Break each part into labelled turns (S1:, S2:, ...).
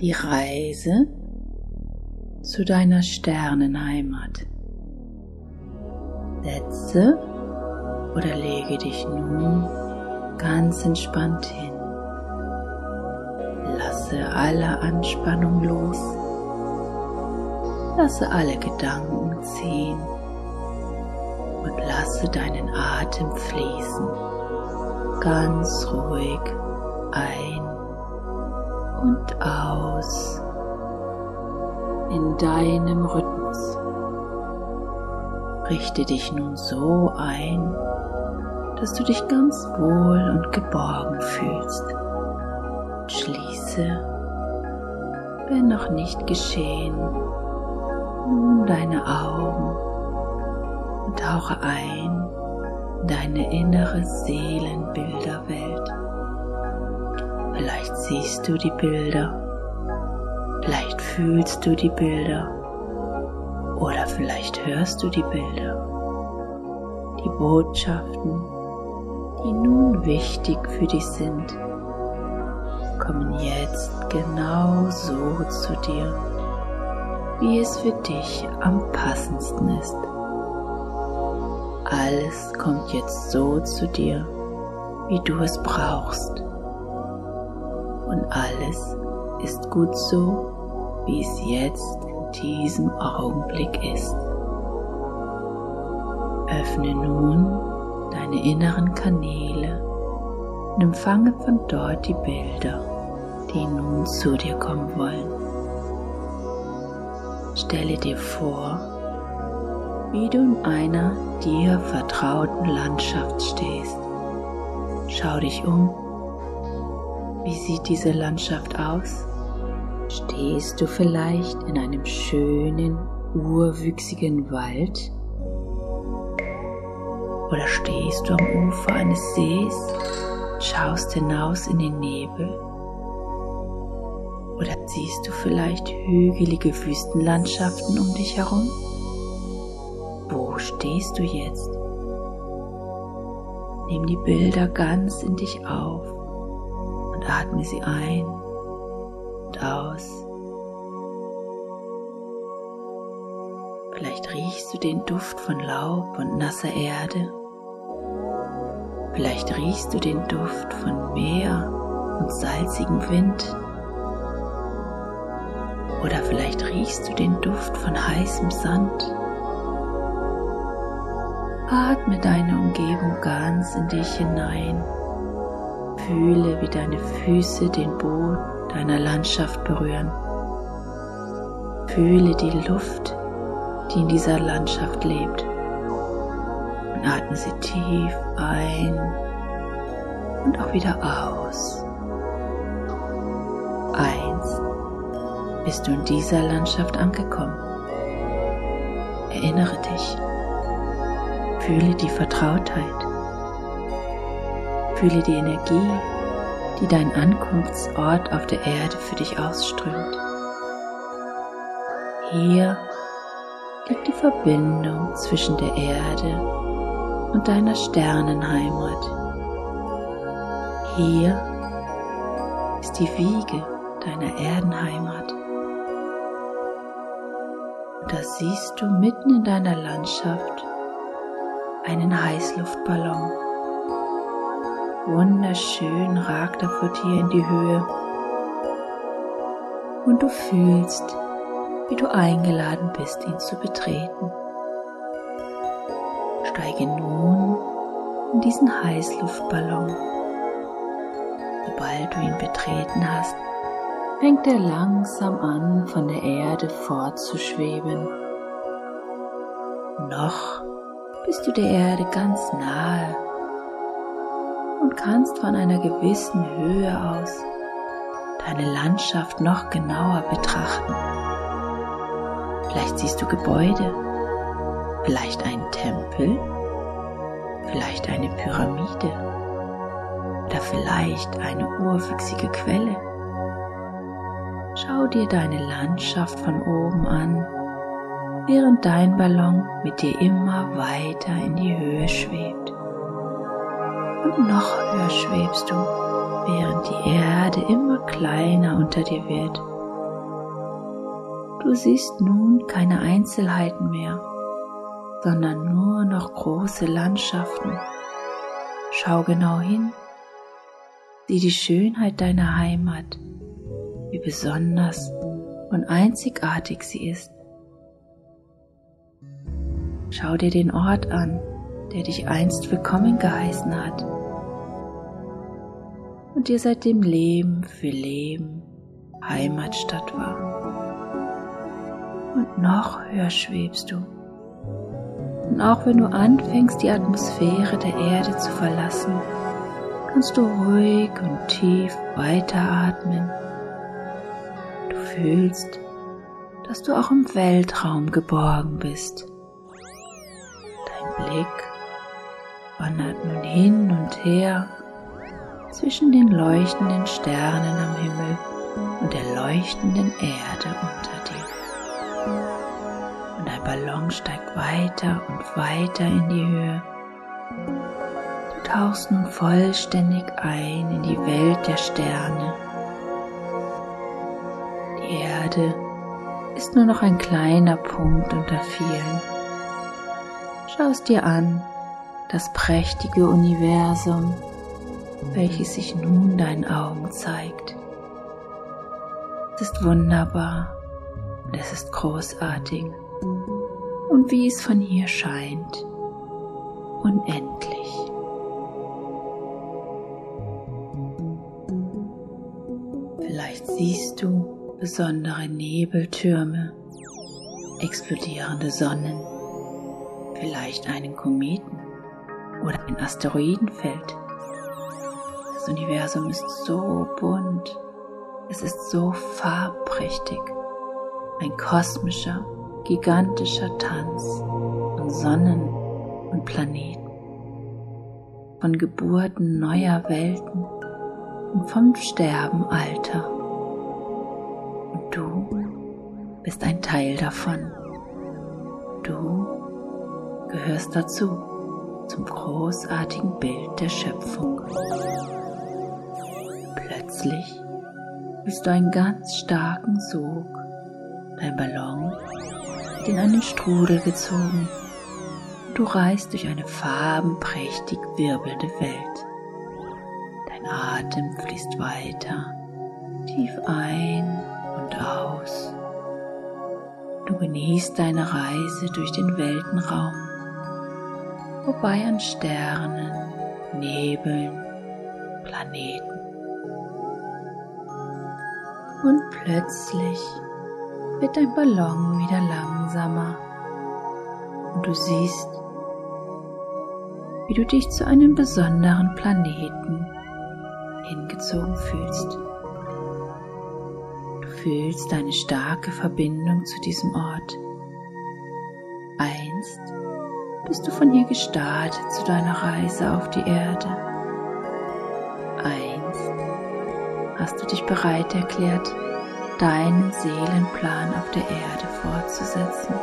S1: Die Reise zu deiner Sternenheimat. Setze oder lege dich nun ganz entspannt hin. Lasse alle Anspannung los. Lasse alle Gedanken ziehen und lasse deinen Atem fließen. Ganz ruhig ein und aus in deinem Rhythmus. Richte dich nun so ein, dass du dich ganz wohl und geborgen fühlst. Schließe, wenn noch nicht geschehen, nun deine Augen und tauche ein in deine innere Seelenbilderwelt. Vielleicht siehst du die Bilder, vielleicht fühlst du die Bilder oder vielleicht hörst du die Bilder. Die Botschaften, die nun wichtig für dich sind, kommen jetzt genau so zu dir, wie es für dich am passendsten ist. Alles kommt jetzt so zu dir, wie du es brauchst. Und alles ist gut so, wie es jetzt in diesem Augenblick ist. Öffne nun deine inneren Kanäle und empfange von dort die Bilder, die nun zu dir kommen wollen. Stelle dir vor, wie du in einer dir vertrauten Landschaft stehst. Schau dich um. Wie sieht diese Landschaft aus? Stehst du vielleicht in einem schönen, urwüchsigen Wald? Oder stehst du am Ufer eines Sees schaust hinaus in den Nebel? Oder siehst du vielleicht hügelige Wüstenlandschaften um dich herum? Wo stehst du jetzt? Nimm die Bilder ganz in dich auf atme sie ein und aus. Vielleicht riechst du den Duft von Laub und nasser Erde. Vielleicht riechst du den Duft von Meer und salzigem Wind. Oder vielleicht riechst du den Duft von heißem Sand. Atme deine Umgebung ganz in dich hinein. Fühle, wie deine Füße den Boden deiner Landschaft berühren. Fühle die Luft, die in dieser Landschaft lebt. Und atme sie tief ein und auch wieder aus. Eins. Bist du in dieser Landschaft angekommen? Erinnere dich. Fühle die Vertrautheit. Fühle die Energie, die dein Ankunftsort auf der Erde für dich ausströmt. Hier liegt die Verbindung zwischen der Erde und deiner Sternenheimat. Hier ist die Wiege deiner Erdenheimat. Und da siehst du mitten in deiner Landschaft einen Heißluftballon. Wunderschön ragt er vor dir in die Höhe. Und du fühlst, wie du eingeladen bist, ihn zu betreten. Steige nun in diesen Heißluftballon. Sobald du ihn betreten hast, fängt er langsam an, von der Erde fortzuschweben. Noch bist du der Erde ganz nahe und kannst von einer gewissen Höhe aus deine Landschaft noch genauer betrachten. Vielleicht siehst du Gebäude, vielleicht einen Tempel, vielleicht eine Pyramide oder vielleicht eine urwüchsige Quelle. Schau dir deine Landschaft von oben an während dein Ballon mit dir immer weiter in die Höhe schwebt. Und noch höher schwebst du, während die Erde immer kleiner unter dir wird Du siehst nun keine Einzelheiten mehr, sondern nur noch große Landschaften. Schau genau hin, sieh die Schönheit deiner Heimat, wie besonders und einzigartig sie ist. Schau dir den Ort an, der dich einst willkommen geheißen hat und dir seitdem Leben für Leben Heimatstadt war. Und noch höher schwebst du. Und auch wenn du anfängst, die Atmosphäre der Erde zu verlassen, kannst du ruhig und tief weiteratmen. Du fühlst, dass du auch im Weltraum geborgen bist. Dein Blick wandert nun hin und her zwischen den leuchtenden Sternen am Himmel und der leuchtenden Erde unter dir. Und dein Ballon steigt weiter und weiter in die Höhe. Du tauchst nun vollständig ein in die Welt der Sterne. Die Erde ist nur noch ein kleiner Punkt unter vielen. Schau es dir an, das prächtige Universum, welches sich nun deinen Augen zeigt. Es ist wunderbar und es ist großartig und wie es von hier scheint, unendlich. Vielleicht siehst du besondere Nebeltürme, explodierende Sonnen, vielleicht einen Kometen oder ein Asteroidenfeld. Das Universum ist so bunt es ist so farbprächtig, ein kosmischer, gigantischer Tanz von Sonnen und Planeten, von Geburten neuer Welten und vom Sterben alter. Und du bist ein Teil davon. Du gehörst dazu, zum großartigen Bild der Schöpfung. Plötzlich fühlst du einen ganz starken Sog. Dein Ballon wird in einen Strudel gezogen. Du reist durch eine farbenprächtig wirbelnde Welt. Dein Atem fließt weiter, tief ein und aus. Du genießt deine Reise durch den Weltenraum, vorbei an Sternen, Nebeln, Planeten und plötzlich wird dein Ballon wieder langsamer und du siehst, wie du dich zu einem besonderen Planeten hingezogen fühlst. Du fühlst eine starke Verbindung zu diesem Ort. Einst bist du von hier gestartet zu deiner Reise auf die Erde. hast du dich bereit erklärt, deinen Seelenplan auf der Erde fortzusetzen.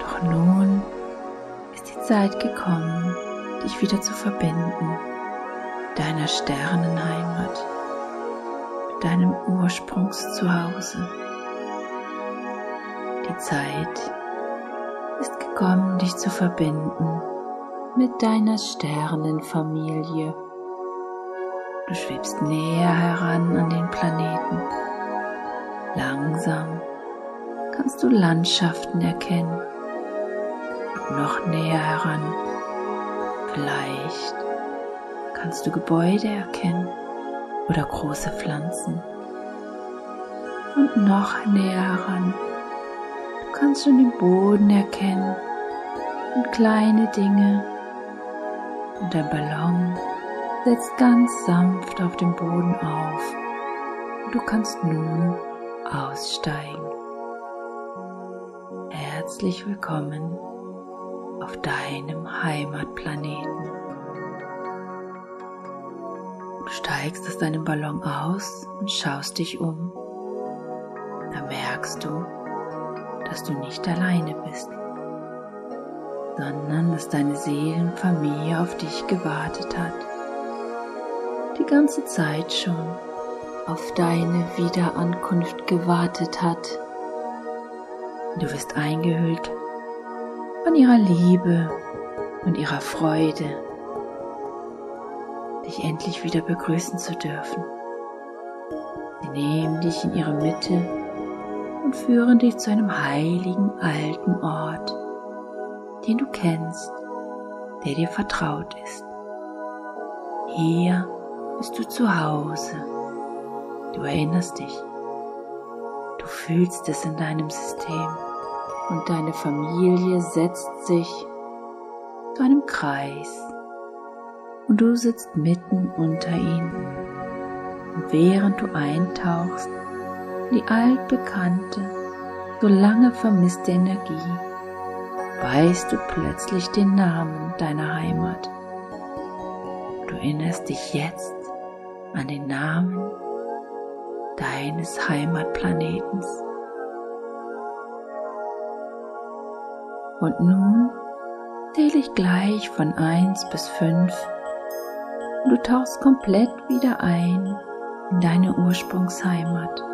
S1: Doch nun ist die Zeit gekommen, dich wieder zu verbinden, deiner Sternenheimat, mit deinem Ursprungszuhause. Die Zeit ist gekommen, dich zu verbinden mit deiner Sternenfamilie. Du schwebst näher heran an den Planeten. Langsam kannst du Landschaften erkennen. Und noch näher heran. Vielleicht kannst du Gebäude erkennen oder große Pflanzen. Und noch näher heran. Du kannst schon den Boden erkennen und kleine Dinge und ein Ballon setzt ganz sanft auf dem Boden auf. Du kannst nun aussteigen. Herzlich willkommen auf deinem Heimatplaneten. Du steigst aus deinem Ballon aus und schaust dich um. Da merkst du, dass du nicht alleine bist, sondern dass deine Seelenfamilie auf dich gewartet hat die ganze Zeit schon auf deine Wiederankunft gewartet hat Du wirst eingehüllt von ihrer Liebe und ihrer Freude, dich endlich wieder begrüßen zu dürfen. Sie nehmen dich in ihre Mitte und führen dich zu einem heiligen alten Ort, den du kennst, der dir vertraut ist. Hier bist du zu Hause. Du erinnerst dich. Du fühlst es in deinem System und deine Familie setzt sich zu einem Kreis und du sitzt mitten unter ihnen. Und während du eintauchst in die altbekannte, so lange vermisste Energie, weißt du plötzlich den Namen deiner Heimat. Du erinnerst dich jetzt an den Namen deines Heimatplanetens. Und nun zähle ich gleich von 1 bis 5 und du tauchst komplett wieder ein in deine Ursprungsheimat.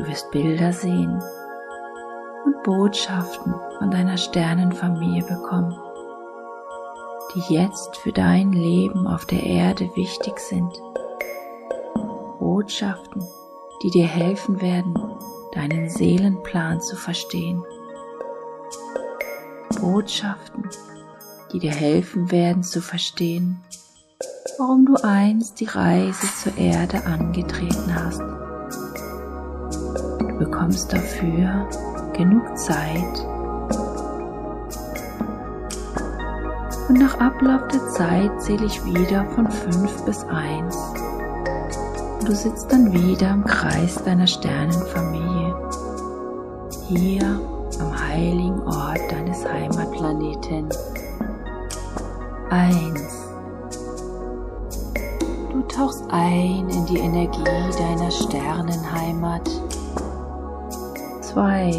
S1: Du wirst Bilder sehen und Botschaften von deiner Sternenfamilie bekommen, die jetzt für dein Leben auf der Erde wichtig sind. Botschaften, die dir helfen werden, deinen Seelenplan zu verstehen. Botschaften, die dir helfen werden zu verstehen, warum du einst die Reise zur Erde angetreten hast. Bekommst dafür genug Zeit und nach Ablauf der Zeit zähle ich wieder von 5 bis 1. Und du sitzt dann wieder im Kreis deiner Sternenfamilie, hier am heiligen Ort deines Heimatplaneten. Eins. Du tauchst ein in die Energie deiner Sternenheimat. Zwei.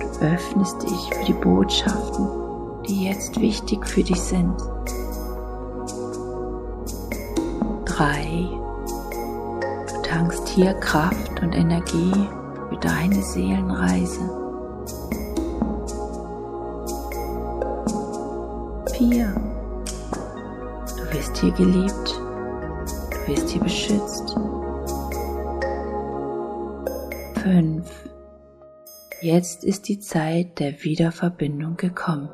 S1: Du öffnest dich für die Botschaften, die jetzt wichtig für dich sind. Drei. Du tankst hier Kraft und Energie für deine Seelenreise. 4. Du wirst hier geliebt. Du wirst hier beschützt. 5. Jetzt ist die Zeit der Wiederverbindung gekommen.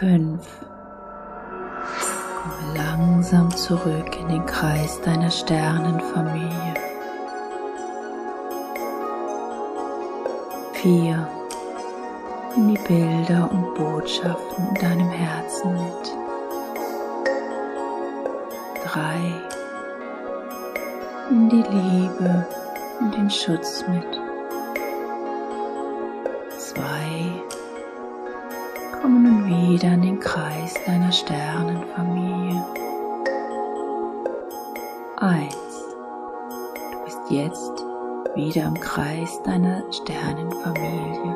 S1: Fünf. langsam zurück in den Kreis deiner Sternenfamilie. Vier. Nimm die Bilder und Botschaften in deinem Herzen mit. Drei. Nimm die Liebe und den Schutz mit. Komme nun wieder in den Kreis deiner Sternenfamilie. Eins. Du bist jetzt wieder im Kreis deiner Sternenfamilie.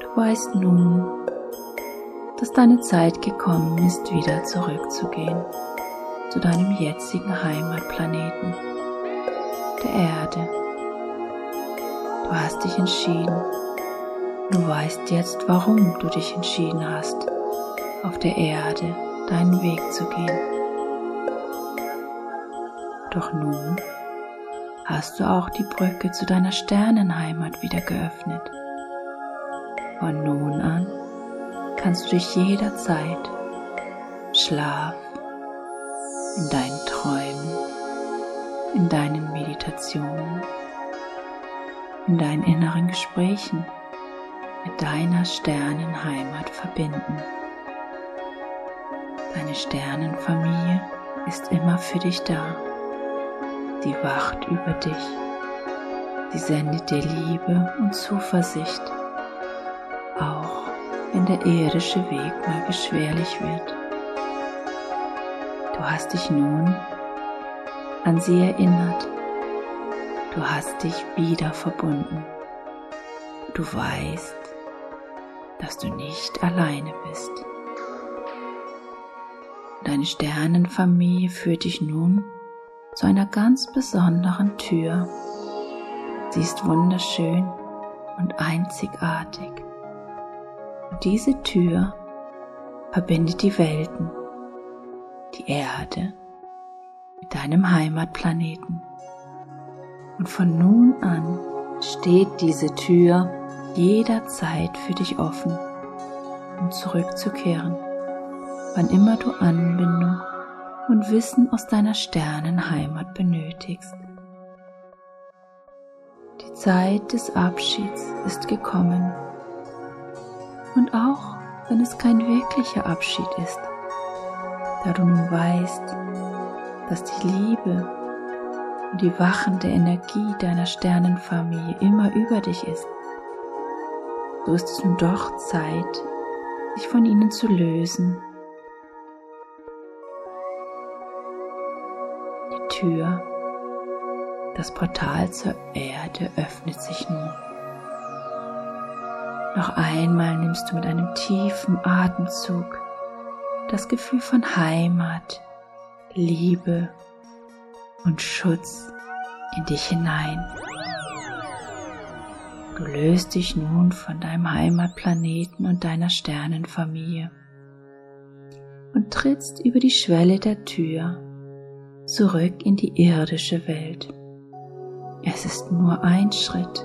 S1: Du weißt nun, dass deine Zeit gekommen ist, wieder zurückzugehen zu deinem jetzigen Heimatplaneten, der Erde. Du hast dich entschieden. Du weißt jetzt, warum du dich entschieden hast, auf der Erde deinen Weg zu gehen. Doch nun hast du auch die Brücke zu deiner Sternenheimat wieder geöffnet. Von nun an kannst du dich jederzeit Schlaf, in deinen Träumen, in deinen Meditationen, in deinen inneren Gesprächen mit deiner Sternenheimat verbinden. Deine Sternenfamilie ist immer für dich da. Sie wacht über dich. Sie sendet dir Liebe und Zuversicht, auch wenn der irdische Weg mal beschwerlich wird. Du hast dich nun an sie erinnert. Du hast dich wieder verbunden. Du weißt, dass du nicht alleine bist. Deine Sternenfamilie führt dich nun zu einer ganz besonderen Tür. Sie ist wunderschön und einzigartig. Und diese Tür verbindet die Welten, die Erde mit deinem Heimatplaneten. Und von nun an steht diese Tür jederzeit für dich offen, um zurückzukehren, wann immer du Anbindung und Wissen aus deiner Sternenheimat benötigst. Die Zeit des Abschieds ist gekommen. Und auch wenn es kein wirklicher Abschied ist, da du nun weißt, dass die Liebe und die wachende Energie deiner Sternenfamilie immer über dich ist, so ist es nun doch Zeit, sich von ihnen zu lösen. Die Tür, das Portal zur Erde öffnet sich nun. Noch einmal nimmst du mit einem tiefen Atemzug das Gefühl von Heimat, Liebe und Schutz in dich hinein. Du löst dich nun von deinem Heimatplaneten und deiner Sternenfamilie und trittst über die Schwelle der Tür zurück in die irdische Welt. Es ist nur ein Schritt,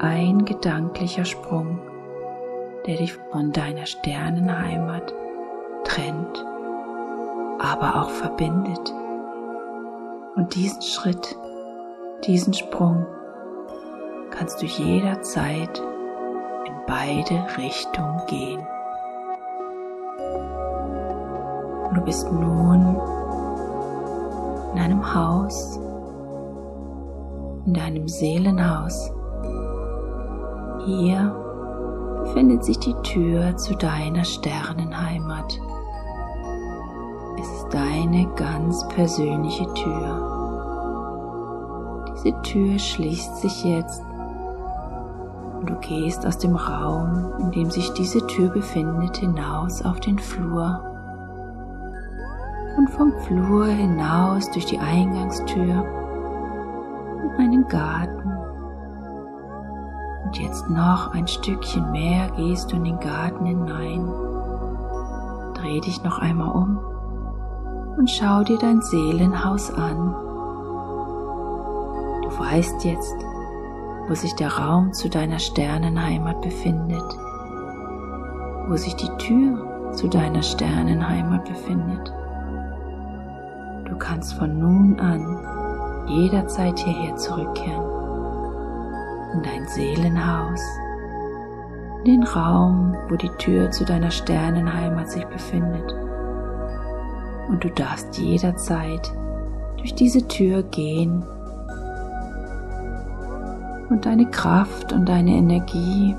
S1: ein gedanklicher Sprung, der dich von deiner Sternenheimat trennt, aber auch verbindet. Und diesen Schritt, diesen Sprung kannst du jederzeit in beide Richtungen gehen. Du bist nun in einem Haus, in deinem Seelenhaus. Hier befindet sich die Tür zu deiner Sternenheimat. Es ist deine ganz persönliche Tür. Diese Tür schließt sich jetzt du gehst aus dem Raum, in dem sich diese Tür befindet, hinaus auf den Flur. Und vom Flur hinaus durch die Eingangstür in einen Garten. Und jetzt noch ein Stückchen mehr gehst du in den Garten hinein. Dreh dich noch einmal um und schau dir dein Seelenhaus an. Du weißt jetzt, wo sich der Raum zu deiner Sternenheimat befindet, wo sich die Tür zu deiner Sternenheimat befindet. Du kannst von nun an jederzeit hierher zurückkehren, in dein Seelenhaus, in den Raum, wo die Tür zu deiner Sternenheimat sich befindet. Und du darfst jederzeit durch diese Tür gehen und deine Kraft und deine Energie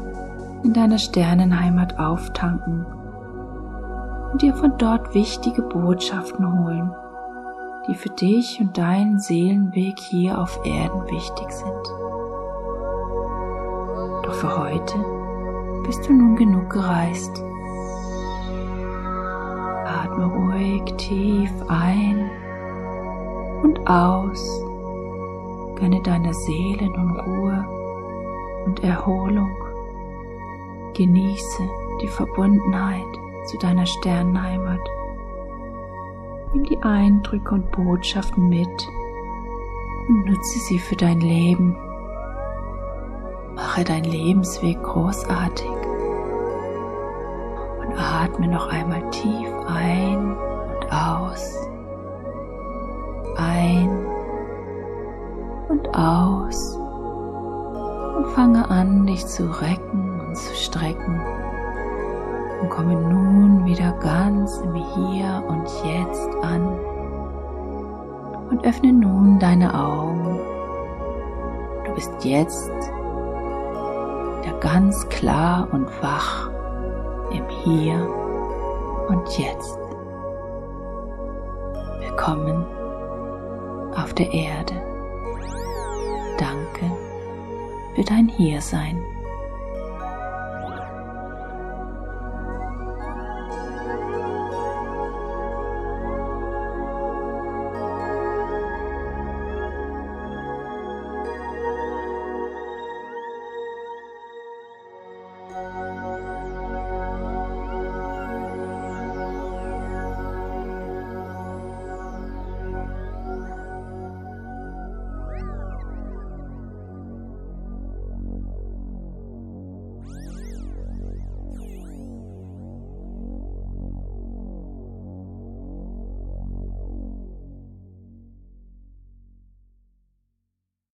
S1: in deiner Sternenheimat auftanken und dir von dort wichtige Botschaften holen, die für dich und deinen Seelenweg hier auf Erden wichtig sind. Doch für heute bist du nun genug gereist. Atme ruhig tief ein und aus. Gönne deiner Seele nun Ruhe und Erholung. Genieße die Verbundenheit zu deiner Sternenheimat. Nimm die Eindrücke und Botschaften mit und nutze sie für dein Leben. Mache dein Lebensweg großartig und atme noch einmal tief ein und aus. Ein und aus und fange an, dich zu recken und zu strecken und komme nun wieder ganz im Hier und Jetzt an und öffne nun deine Augen. Du bist jetzt wieder ganz klar und wach im Hier und Jetzt. Willkommen auf der Erde. Danke für dein Hiersein.